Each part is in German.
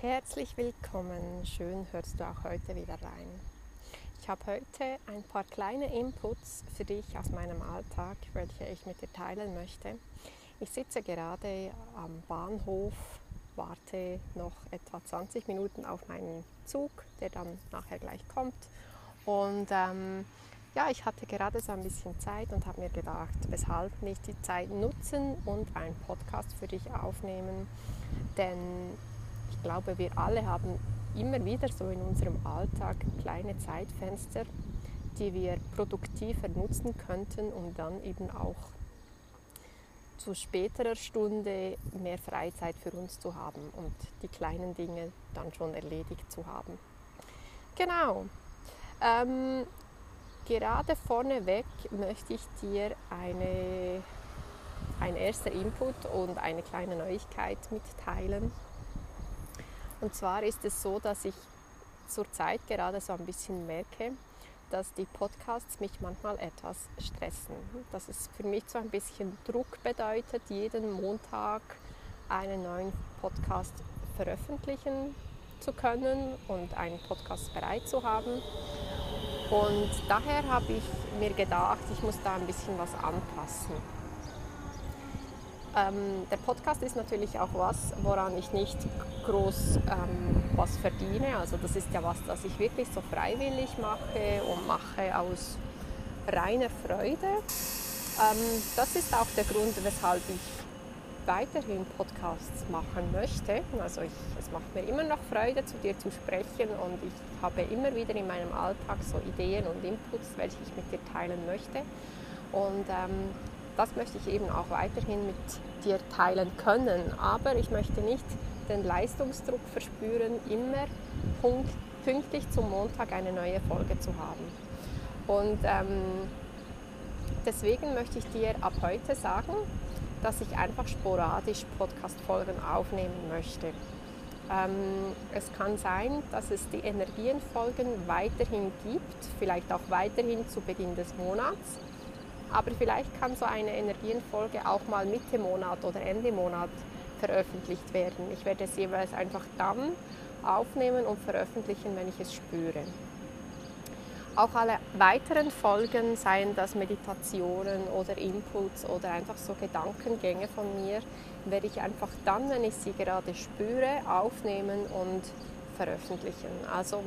Herzlich willkommen, schön hörst du auch heute wieder rein. Ich habe heute ein paar kleine Inputs für dich aus meinem Alltag, welche ich mit dir teilen möchte. Ich sitze gerade am Bahnhof, warte noch etwa 20 Minuten auf meinen Zug, der dann nachher gleich kommt. Und ähm, ja, ich hatte gerade so ein bisschen Zeit und habe mir gedacht, weshalb nicht die Zeit nutzen und einen Podcast für dich aufnehmen. Denn ich glaube, wir alle haben immer wieder so in unserem Alltag kleine Zeitfenster, die wir produktiver nutzen könnten, um dann eben auch zu späterer Stunde mehr Freizeit für uns zu haben und die kleinen Dinge dann schon erledigt zu haben. Genau. Ähm, gerade vorneweg möchte ich dir eine, ein erster Input und eine kleine Neuigkeit mitteilen. Und zwar ist es so, dass ich zurzeit gerade so ein bisschen merke, dass die Podcasts mich manchmal etwas stressen. Dass es für mich so ein bisschen Druck bedeutet, jeden Montag einen neuen Podcast veröffentlichen zu können und einen Podcast bereit zu haben. Und daher habe ich mir gedacht, ich muss da ein bisschen was anpassen. Ähm, der Podcast ist natürlich auch was, woran ich nicht groß ähm, was verdiene. Also das ist ja was, das ich wirklich so freiwillig mache und mache aus reiner Freude. Ähm, das ist auch der Grund, weshalb ich weiterhin Podcasts machen möchte. Also ich, es macht mir immer noch Freude, zu dir zu sprechen und ich habe immer wieder in meinem Alltag so Ideen und Inputs, welche ich mit dir teilen möchte. Und ähm, das möchte ich eben auch weiterhin mit dir teilen können. Aber ich möchte nicht den Leistungsdruck verspüren, immer pünktlich zum Montag eine neue Folge zu haben. Und ähm, deswegen möchte ich dir ab heute sagen, dass ich einfach sporadisch Podcast-Folgen aufnehmen möchte. Ähm, es kann sein, dass es die Energienfolgen weiterhin gibt, vielleicht auch weiterhin zu Beginn des Monats. Aber vielleicht kann so eine Energienfolge auch mal Mitte Monat oder Ende Monat veröffentlicht werden. Ich werde es jeweils einfach dann aufnehmen und veröffentlichen, wenn ich es spüre. Auch alle weiteren Folgen, seien das Meditationen oder Inputs oder einfach so Gedankengänge von mir, werde ich einfach dann, wenn ich sie gerade spüre, aufnehmen und veröffentlichen. Also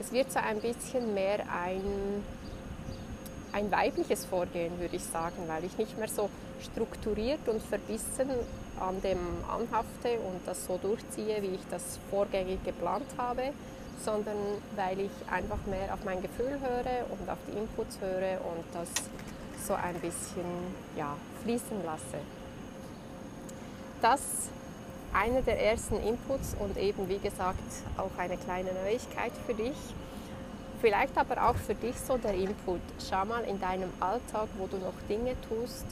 es wird so ein bisschen mehr ein ein weibliches Vorgehen, würde ich sagen, weil ich nicht mehr so strukturiert und verbissen an dem anhafte und das so durchziehe, wie ich das vorgängig geplant habe, sondern weil ich einfach mehr auf mein Gefühl höre und auf die Inputs höre und das so ein bisschen ja, fließen lasse. Das einer der ersten Inputs und eben wie gesagt auch eine kleine Neuigkeit für dich. Vielleicht aber auch für dich so der Input. Schau mal in deinem Alltag, wo du noch Dinge tust,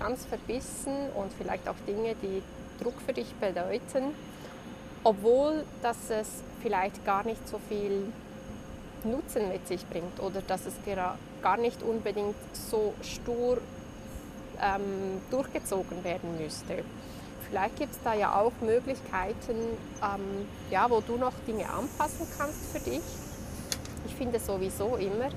ganz verbissen und vielleicht auch Dinge, die Druck für dich bedeuten, obwohl dass es vielleicht gar nicht so viel Nutzen mit sich bringt oder dass es gar nicht unbedingt so stur ähm, durchgezogen werden müsste. Vielleicht gibt es da ja auch Möglichkeiten, ähm, ja, wo du noch Dinge anpassen kannst für dich ich finde sowieso immer,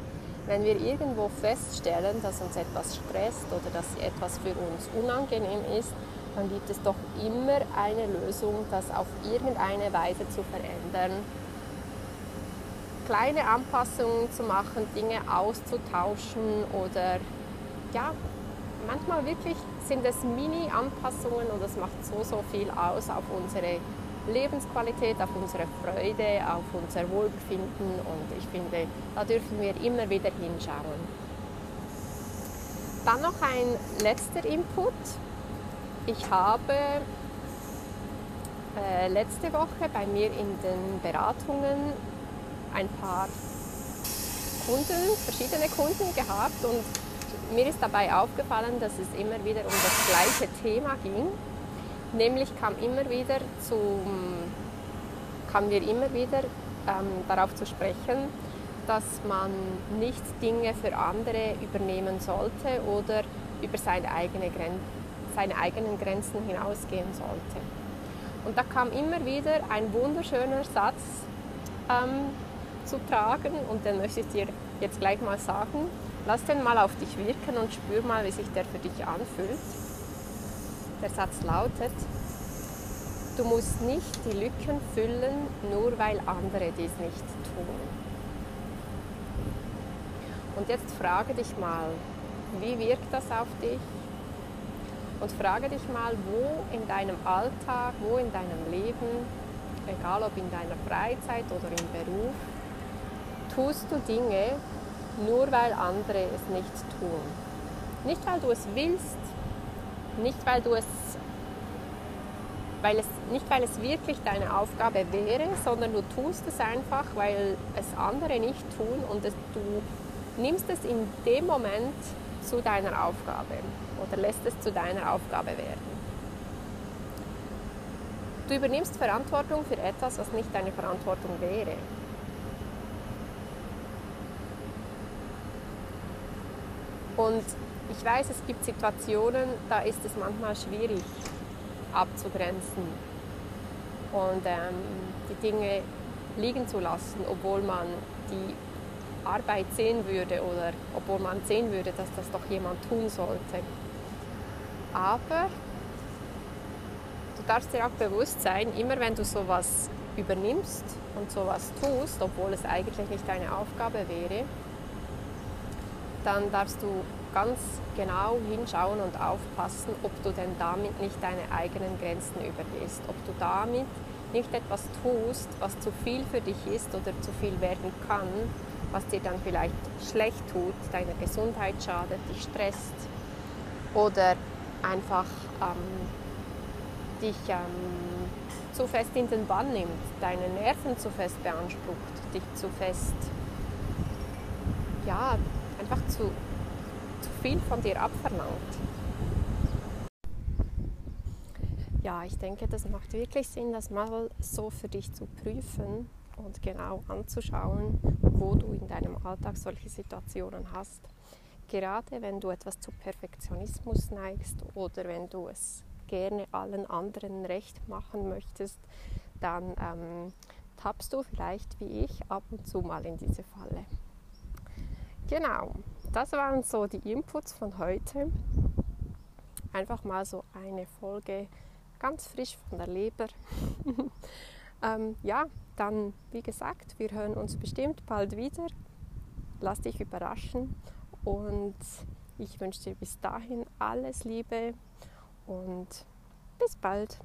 wenn wir irgendwo feststellen, dass uns etwas stresst oder dass etwas für uns unangenehm ist, dann gibt es doch immer eine Lösung, das auf irgendeine Weise zu verändern. kleine Anpassungen zu machen, Dinge auszutauschen oder ja, manchmal wirklich sind es Mini-Anpassungen und das macht so, so viel aus auf unsere Lebensqualität, auf unsere Freude, auf unser Wohlbefinden und ich finde, da dürfen wir immer wieder hinschauen. Dann noch ein letzter Input. Ich habe äh, letzte Woche bei mir in den Beratungen ein paar Kunden, verschiedene Kunden gehabt und mir ist dabei aufgefallen, dass es immer wieder um das gleiche Thema ging. Nämlich kam immer wieder zum, kamen wir immer wieder ähm, darauf zu sprechen, dass man nicht Dinge für andere übernehmen sollte oder über seine, eigene Gren seine eigenen Grenzen hinausgehen sollte. Und da kam immer wieder ein wunderschöner Satz ähm, zu tragen und den möchte ich dir jetzt gleich mal sagen. Lass den mal auf dich wirken und spür mal, wie sich der für dich anfühlt. Der Satz lautet, du musst nicht die Lücken füllen, nur weil andere dies nicht tun. Und jetzt frage dich mal, wie wirkt das auf dich? Und frage dich mal, wo in deinem Alltag, wo in deinem Leben, egal ob in deiner Freizeit oder im Beruf, tust du Dinge, nur weil andere es nicht tun. Nicht weil du es willst, nicht weil du es weil es, nicht weil es wirklich deine Aufgabe wäre, sondern du tust es einfach, weil es andere nicht tun und es, du nimmst es in dem Moment zu deiner Aufgabe oder lässt es zu deiner Aufgabe werden. Du übernimmst Verantwortung für etwas, was nicht deine Verantwortung wäre. Und ich weiß, es gibt Situationen, da ist es manchmal schwierig abzugrenzen und ähm, die Dinge liegen zu lassen, obwohl man die Arbeit sehen würde oder obwohl man sehen würde, dass das doch jemand tun sollte. Aber du darfst dir auch bewusst sein, immer wenn du sowas übernimmst und sowas tust, obwohl es eigentlich nicht deine Aufgabe wäre, dann darfst du ganz genau hinschauen und aufpassen, ob du denn damit nicht deine eigenen Grenzen übergehst, ob du damit nicht etwas tust, was zu viel für dich ist oder zu viel werden kann, was dir dann vielleicht schlecht tut, deiner Gesundheit schadet, dich stresst oder einfach ähm, dich ähm, zu fest in den Bann nimmt, deine Nerven zu fest beansprucht, dich zu fest, ja, einfach zu, zu viel von dir abverlangt. Ja, ich denke, das macht wirklich Sinn, das mal so für dich zu prüfen und genau anzuschauen, wo du in deinem Alltag solche Situationen hast. Gerade wenn du etwas zu Perfektionismus neigst oder wenn du es gerne allen anderen recht machen möchtest, dann ähm, tappst du vielleicht wie ich ab und zu mal in diese Falle. Genau, das waren so die Inputs von heute. Einfach mal so eine Folge ganz frisch von der Leber. ähm, ja, dann wie gesagt, wir hören uns bestimmt bald wieder. Lass dich überraschen und ich wünsche dir bis dahin alles Liebe und bis bald.